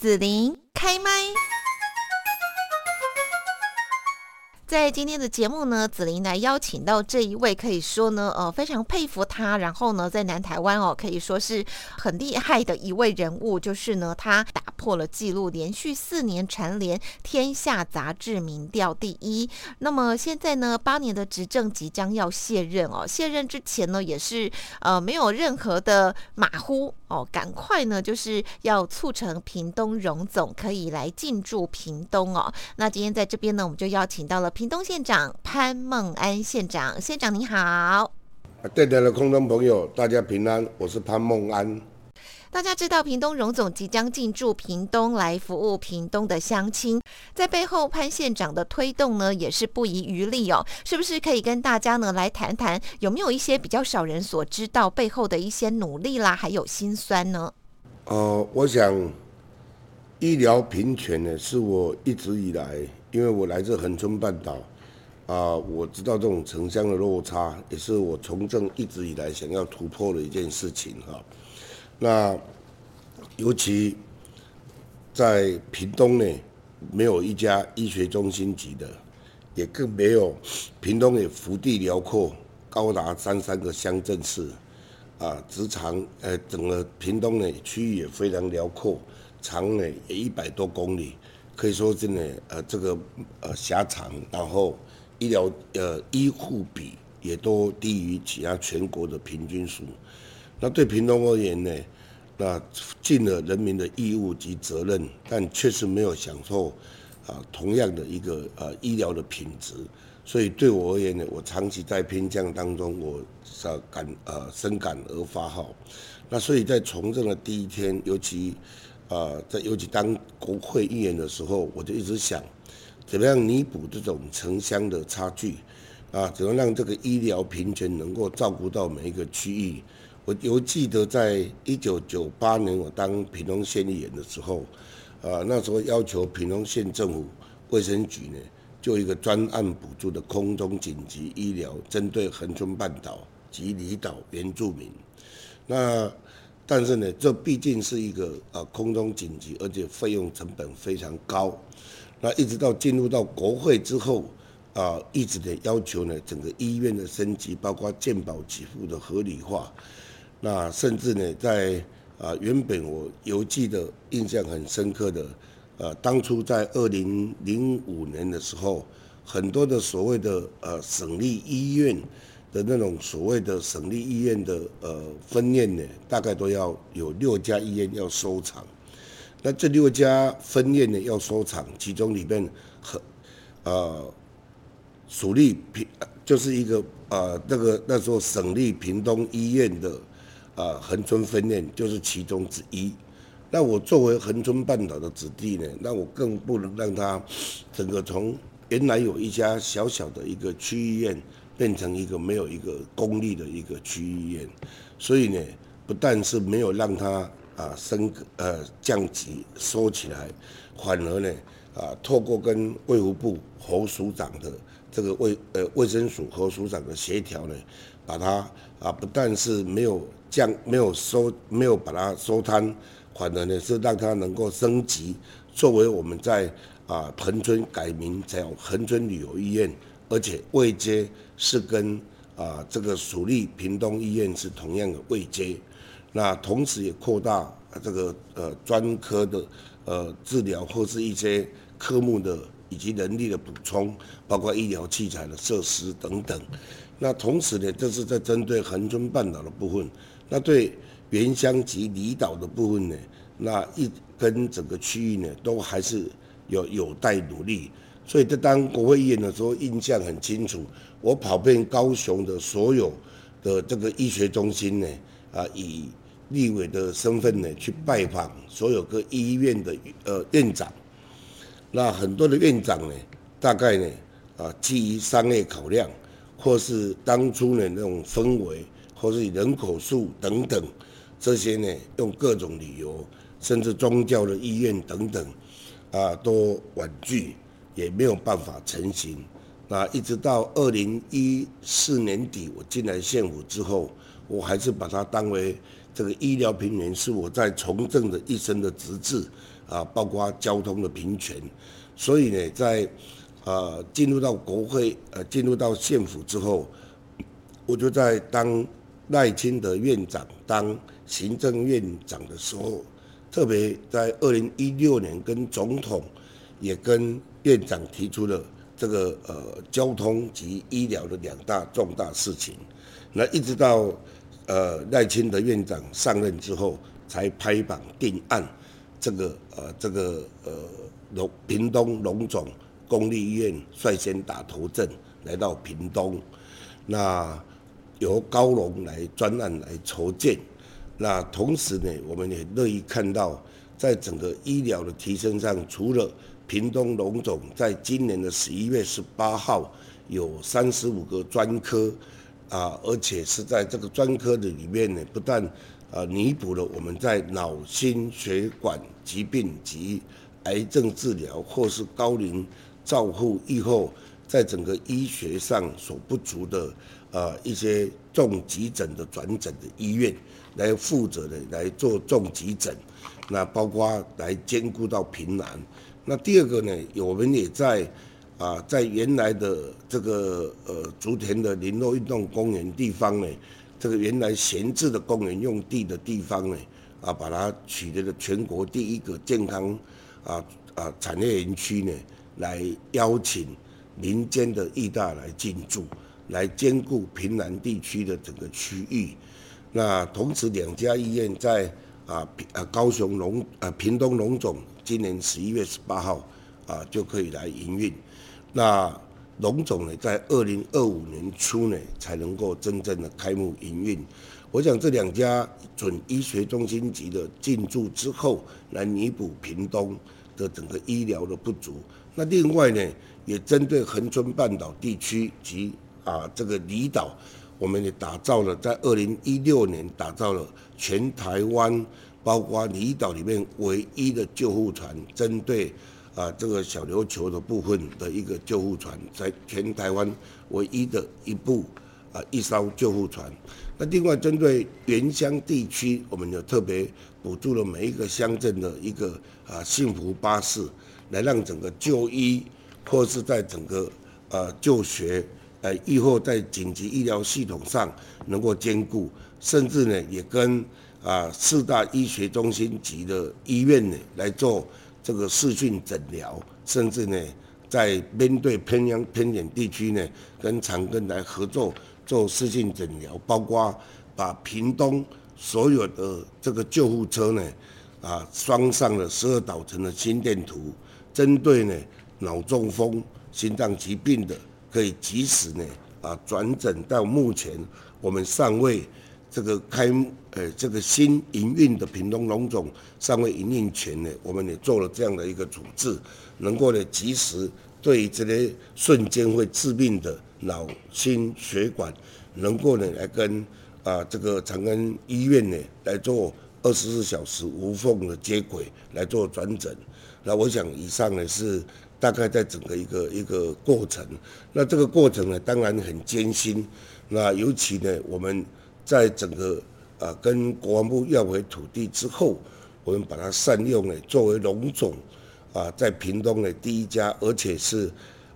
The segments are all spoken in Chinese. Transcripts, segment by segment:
子琳开麦。在今天的节目呢，紫琳来邀请到这一位，可以说呢，呃，非常佩服他。然后呢，在南台湾哦，可以说是很厉害的一位人物，就是呢，他打破了纪录，连续四年蝉联《天下》杂志民调第一。那么现在呢，八年的执政即将要卸任哦，卸任之前呢，也是呃没有任何的马虎哦，赶快呢就是要促成屏东荣总可以来进驻屏东哦。那今天在这边呢，我们就邀请到了。屏东县长潘孟安县长，县长你好。对台的空中朋友，大家平安，我是潘孟安。大家知道屏东荣总即将进驻屏东来服务屏东的乡亲，在背后潘县长的推动呢，也是不遗余力哦。是不是可以跟大家呢来谈谈，有没有一些比较少人所知道背后的一些努力啦，还有辛酸呢？呃，我想医疗平权呢，是我一直以来。因为我来自恒春半岛，啊，我知道这种城乡的落差，也是我从政一直以来想要突破的一件事情哈。那尤其在屏东呢，没有一家医学中心级的，也更没有屏东也幅地辽阔，高达三三个乡镇市，啊，直长呃整个屏东呢区域也非常辽阔，长呢也一百多公里。可以说，真的，呃，这个呃狭长，然后医疗呃医护比也都低于其他全国的平均数。那对屏东而言呢，那尽了人民的义务及责任，但确实没有享受啊同样的一个呃医疗的品质。所以对我而言呢，我长期在偏向当中，我呃感呃深感而发哈。那所以在从政的第一天，尤其。呃，在尤其当国会议员的时候，我就一直想，怎么样弥补这种城乡的差距，啊，怎么让这个医疗平权能够照顾到每一个区域。我犹记得在一九九八年我当屏东县议员的时候，啊，那时候要求屏东县政府卫生局呢，就一个专案补助的空中紧急医疗，针对恒春半岛及离岛原住民，那。但是呢，这毕竟是一个呃空中紧急，而且费用成本非常高。那一直到进入到国会之后，啊，一直的要求呢，整个医院的升级，包括健保给付的合理化。那甚至呢，在啊原本我犹记得印象很深刻的，呃，当初在二零零五年的时候，很多的所谓的呃省立医院。的那种所谓的省立医院的呃分院呢，大概都要有六家医院要收场。那这六家分院呢要收场，其中里面和呃属立平就是一个呃那个那时候省立屏东医院的呃恒春分院就是其中之一。那我作为恒春半岛的子弟呢，那我更不能让他整个从原来有一家小小的一个区医院。变成一个没有一个公立的一个区医院，所以呢，不但是没有让它啊升呃降级收起来，反而呢啊透过跟卫福部侯署长的这个卫呃卫生署侯署长的协调呢，把它啊不但是没有降没有收没有把它收摊，反而呢是让它能够升级，作为我们在啊恒春改名叫恒春旅游医院。而且位阶是跟啊这个属立屏东医院是同样的位阶，那同时也扩大这个呃专科的呃治疗或是一些科目的以及人力的补充，包括医疗器材的设施等等。那同时呢，这是在针对恒春半岛的部分，那对原乡及离岛的部分呢，那一跟整个区域呢都还是有有待努力。所以在当国会议员的时候，印象很清楚。我跑遍高雄的所有的这个医学中心呢，啊，以立委的身份呢去拜访所有各医院的呃院长。那很多的院长呢，大概呢，啊，基于商业考量，或是当初呢那种氛围，或是人口数等等这些呢，用各种理由，甚至宗教的意愿等等，啊，都婉拒。也没有办法成型。那一直到二零一四年底，我进来县府之后，我还是把它当为这个医疗平原是我在从政的一生的职责啊，包括交通的平权。所以呢，在呃进入到国会呃进入到县府之后，我就在当赖清德院长当行政院长的时候，特别在二零一六年跟总统也跟院长提出了这个呃交通及医疗的两大重大事情。那一直到呃赖清德院长上任之后，才拍板定案，这个呃这个呃。龙屏东龙总公立医院率先打头阵，来到屏东，那由高龙来专案来筹建，那同时呢，我们也乐意看到，在整个医疗的提升上，除了屏东龙总在今年的十一月十八号有三十五个专科啊，而且是在这个专科的里面呢，不但啊弥补了我们在脑心血管疾病及癌症治疗或是高龄照护以后，在整个医学上所不足的呃一些重急诊的转诊的医院来负责的来做重急诊，那包括来兼顾到平南。那第二个呢，我们也在啊在原来的这个呃竹田的林落运动公园地方呢，这个原来闲置的公园用地的地方呢，啊把它取得了全国第一个健康。啊啊！产业园区呢，来邀请民间的义大来进驻，来兼顾平南地区的整个区域。那同时，两家医院在啊啊高雄龙啊屏东龙总，今年十一月十八号啊就可以来营运。那龙总呢，在二零二五年初呢，才能够真正的开幕营运。我想这两家准医学中心级的进驻之后，来弥补屏东的整个医疗的不足。那另外呢，也针对恒春半岛地区及啊这个离岛，我们也打造了在二零一六年打造了全台湾，包括离岛里面唯一的救护船，针对啊这个小琉球的部分的一个救护船，在全台湾唯一的一部啊一艘救护船。那另外针对原乡地区，我们有特别补助了每一个乡镇的一个啊幸福巴士，来让整个就医或是在整个呃就学，呃以后在紧急医疗系统上能够兼顾，甚至呢也跟啊四大医学中心级的医院呢来做这个视讯诊疗，甚至呢在面对偏乡偏远地区呢跟长庚来合作。做视讯诊疗，包括把屏东所有的这个救护车呢，啊，装上了十二导程的心电图，针对呢脑中风、心脏疾病的，可以及时呢啊转诊到目前我们尚未这个开呃这个新营运的屏东龙总尚未营运前呢，我们也做了这样的一个处置，能够呢及时对这些瞬间会致命的。脑心血管能够呢来跟啊这个长庚医院呢来做二十四小时无缝的接轨来做转诊，那我想以上呢是大概在整个一个一个过程，那这个过程呢当然很艰辛，那尤其呢我们在整个啊跟国防部要回土地之后，我们把它善用呢作为龙总啊在屏东的第一家，而且是。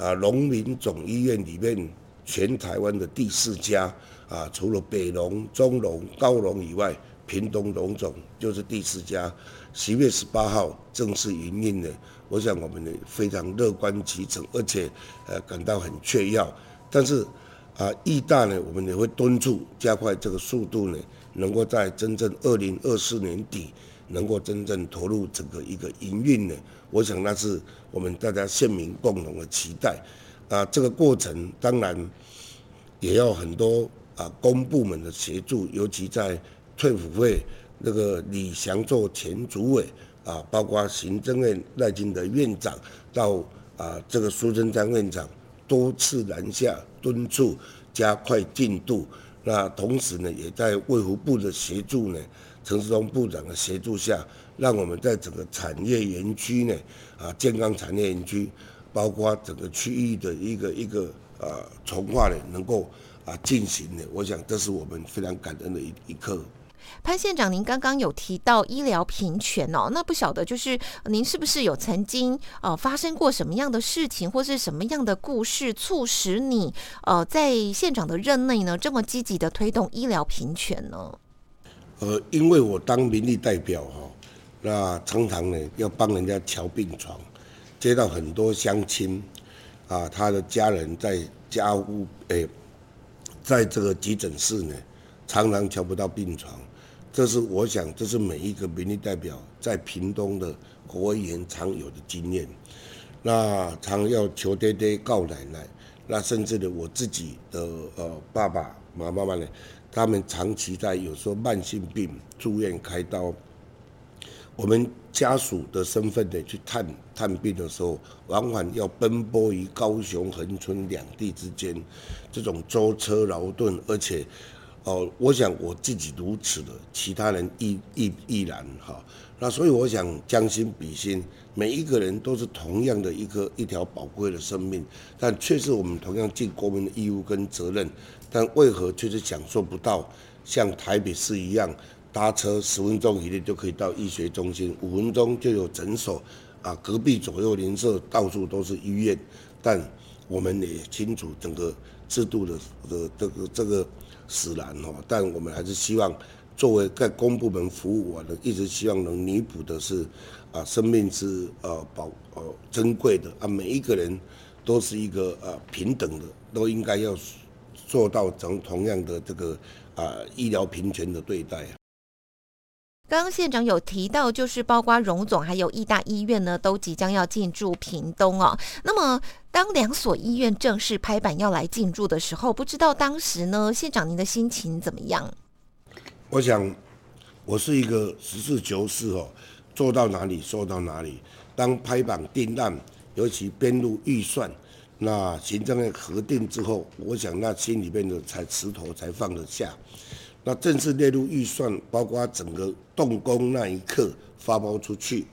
啊，农民总医院里面全台湾的第四家啊，除了北农、中农、高农以外，屏东农总就是第四家。十月十八号正式营运的，我想我们非常乐观其成，而且呃感到很雀跃。但是啊，义大呢，我们也会敦促加快这个速度呢，能够在真正二零二四年底。能够真正投入整个一个营运呢？我想那是我们大家县民共同的期待。啊，这个过程当然也要很多啊公部门的协助，尤其在退辅会那个李祥做前主委啊，包括行政院赖金德院长到啊这个苏贞昌院长多次南下敦促加快进度。那同时呢，也在卫福部的协助呢。陈世忠部长的协助下，让我们在整个产业园区呢，啊，健康产业园区，包括整个区域的一个一个啊，从化呢，能够啊进行的，我想这是我们非常感恩的一一刻。潘县长，您刚刚有提到医疗平权哦，那不晓得就是您是不是有曾经呃发生过什么样的事情，或是什么样的故事，促使你呃在县长的任内呢这么积极的推动医疗平权呢？呃，因为我当民意代表哈，那常常呢要帮人家瞧病床，接到很多乡亲啊，他的家人在家务诶，在这个急诊室呢，常常瞧不到病床。这是我想，这是每一个民意代表在屏东的国会议员常有的经验。那常要求爹爹告奶奶，那甚至呢，我自己的呃爸爸妈妈呢，他们长期在有时候慢性病住院开刀，我们家属的身份呢去探探病的时候，往往要奔波于高雄、恒春两地之间，这种舟车劳顿，而且。哦，我想我自己如此的，其他人亦亦亦然哈。那所以我想将心比心，每一个人都是同样的一个一条宝贵的生命，但却是我们同样尽国民的义务跟责任，但为何却是享受不到像台北市一样，搭车十分钟以内就可以到医学中心，五分钟就有诊所，啊，隔壁左右邻舍到处都是医院，但我们也清楚整个制度的的这个这个。使然哦，但我们还是希望，作为在公部门服务，我呢一直希望能弥补的是，啊，生命是呃保呃珍贵的啊，每一个人都是一个呃平等的，都应该要做到同同样的这个啊医疗平权的对待啊。刚刚县长有提到，就是包括荣总还有义大医院呢，都即将要进驻屏东哦。那么，当两所医院正式拍板要来进驻的时候，不知道当时呢，县长您的心情怎么样？我想，我是一个实事求是哦，做到哪里说到哪里。当拍板定案，尤其编入预算，那行政院核定之后，我想那心里面的才石头才放得下。那正式列入预算，包括整个动工那一刻发包出去，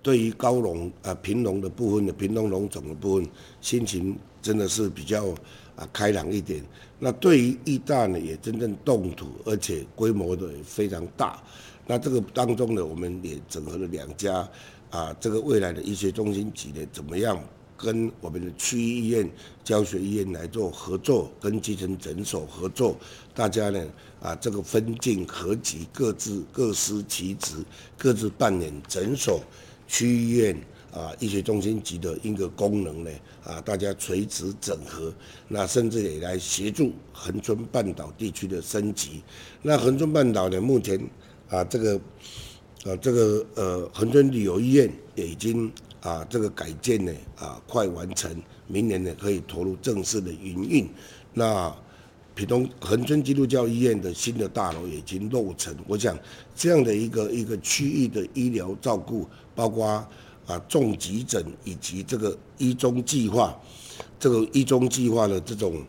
对于高龙啊平龙的部分的平龙龙总的部分，心情真的是比较啊开朗一点。那对于义大呢，也真正动土，而且规模的非常大。那这个当中呢，我们也整合了两家啊，这个未来的医学中心级的怎么样？跟我们的区医院、教学医院来做合作，跟基层诊所合作，大家呢啊，这个分进合集，各自各司其职，各自扮演诊所、区医院啊医学中心级的一个功能呢啊，大家垂直整合，那甚至也来协助恒春半岛地区的升级。那恒春半岛呢，目前啊这个啊这个呃恒春旅游医院也已经。啊，这个改建呢，啊，快完成，明年呢可以投入正式的营运。那屏东恒春基督教医院的新的大楼已经落成。我想这样的一个一个区域的医疗照顾，包括啊重急诊以及这个一中计划，这个一中计划的这种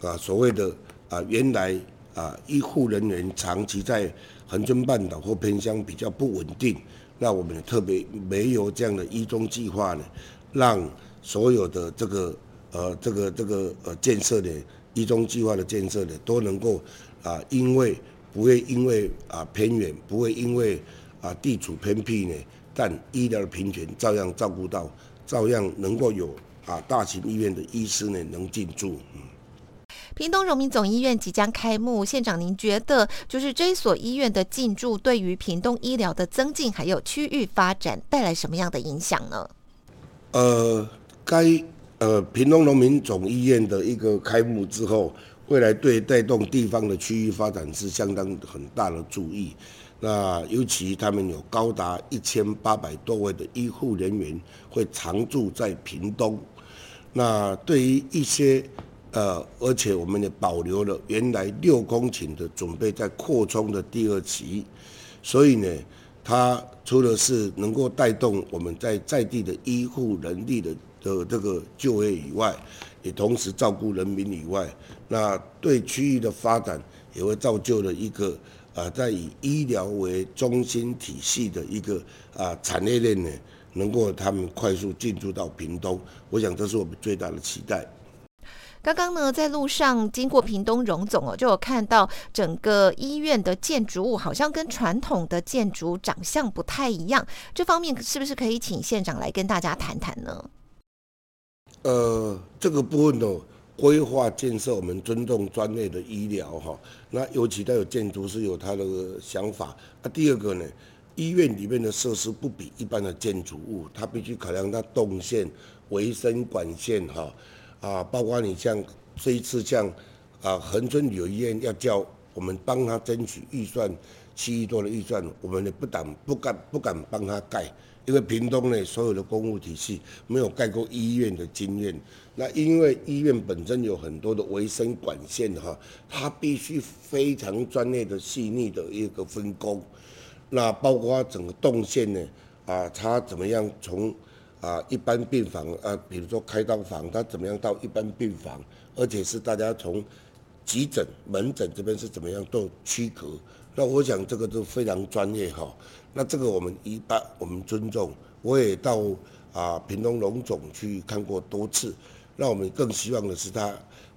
啊所谓的啊原来啊医护人员长期在恒春半岛或偏乡比较不稳定。那我们特别没有这样的一中计划呢，让所有的这个呃这个这个呃建设的一中计划的建设呢，都能够啊，因为不会因为啊偏远，不会因为啊地处偏僻呢，但医疗的平权照样照顾到，照样能够有啊大型医院的医师呢能进驻。屏东荣民总医院即将开幕，县长，您觉得就是这所医院的进驻，对于屏东医疗的增进还有区域发展带来什么样的影响呢？呃，该呃屏东荣民总医院的一个开幕之后，未来对带动地方的区域发展是相当很大的注意。那尤其他们有高达一千八百多位的医护人员会常驻在屏东，那对于一些。呃，而且我们也保留了原来六公顷的准备在扩充的第二期，所以呢，它除了是能够带动我们在在地的医护人力的的这个就业以外，也同时照顾人民以外，那对区域的发展也会造就了一个啊，在以医疗为中心体系的一个啊产业链呢，能够他们快速进驻到屏东，我想这是我们最大的期待。刚刚呢，在路上经过屏东荣总哦，就有看到整个医院的建筑物好像跟传统的建筑长相不太一样。这方面是不是可以请县长来跟大家谈谈呢？呃，这个部分呢，规划建设我们尊重专业的医疗哈。那尤其带有建筑师有他的想法。那第二个呢，医院里面的设施不比一般的建筑物，它必须考量它动线、维生管线哈。啊，包括你像这一次像啊恒春旅游医院要叫我们帮他争取预算七亿多的预算，我们也不敢不敢不敢帮他盖，因为屏东呢所有的公务体系没有盖过医院的经验。那因为医院本身有很多的维生管线哈，它必须非常专业的细腻的一个分工。那包括整个动线呢啊，它怎么样从？啊，一般病房啊，比如说开刀房，他怎么样到一般病房？而且是大家从急诊、门诊这边是怎么样做区隔？那我想这个都非常专业哈。那这个我们一般我们尊重。我也到啊屏东龙总去看过多次。那我们更希望的是，他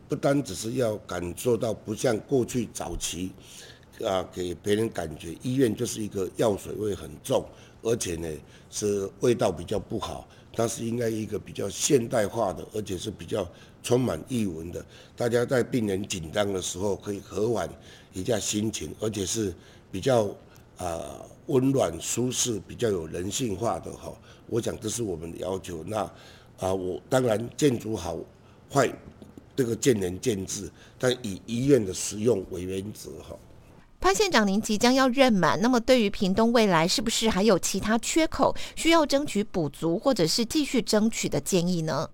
不单只是要感受到，不像过去早期啊，给别人感觉医院就是一个药水味很重。而且呢，是味道比较不好，它是应该一个比较现代化的，而且是比较充满意文的。大家在病人紧张的时候可以和缓一下心情，而且是比较啊温暖舒适、比较有人性化的哈。我想这是我们的要求。那啊，我当然建筑好坏这个见仁见智，但以医院的实用为原则哈。潘县长，您即将要任满，那么对于屏东未来是不是还有其他缺口需要争取补足，或者是继续争取的建议呢？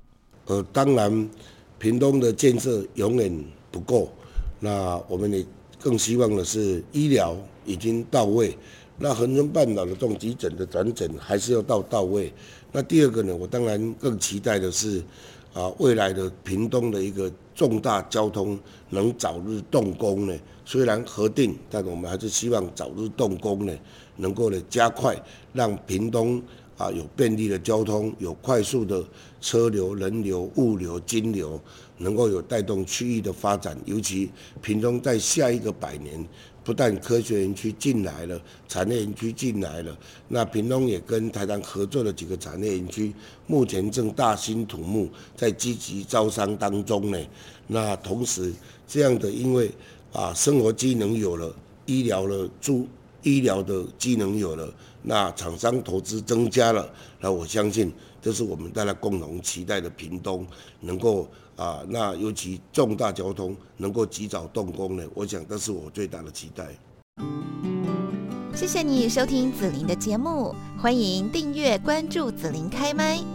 呃，当然，屏东的建设永远不够，那我们也更希望的是医疗已经到位，那恒春半岛的这种急诊的转诊还是要到到位。那第二个呢，我当然更期待的是。啊，未来的屏东的一个重大交通能早日动工呢？虽然核定，但我们还是希望早日动工呢，能够呢加快，让屏东啊有便利的交通，有快速的车流、人流、物流、金流，能够有带动区域的发展。尤其屏东在下一个百年。不但科学园区进来了，产业园区进来了，那屏东也跟台南合作了几个产业园区，目前正大兴土木，在积极招商当中呢。那同时，这样的因为啊，生活机能有了，医疗了住医疗的机能有了，那厂商投资增加了，那我相信这是我们大家共同期待的屏东能够。啊，那尤其重大交通能够及早动工呢，我想这是我最大的期待。谢谢你收听紫琳的节目，欢迎订阅关注紫琳开麦。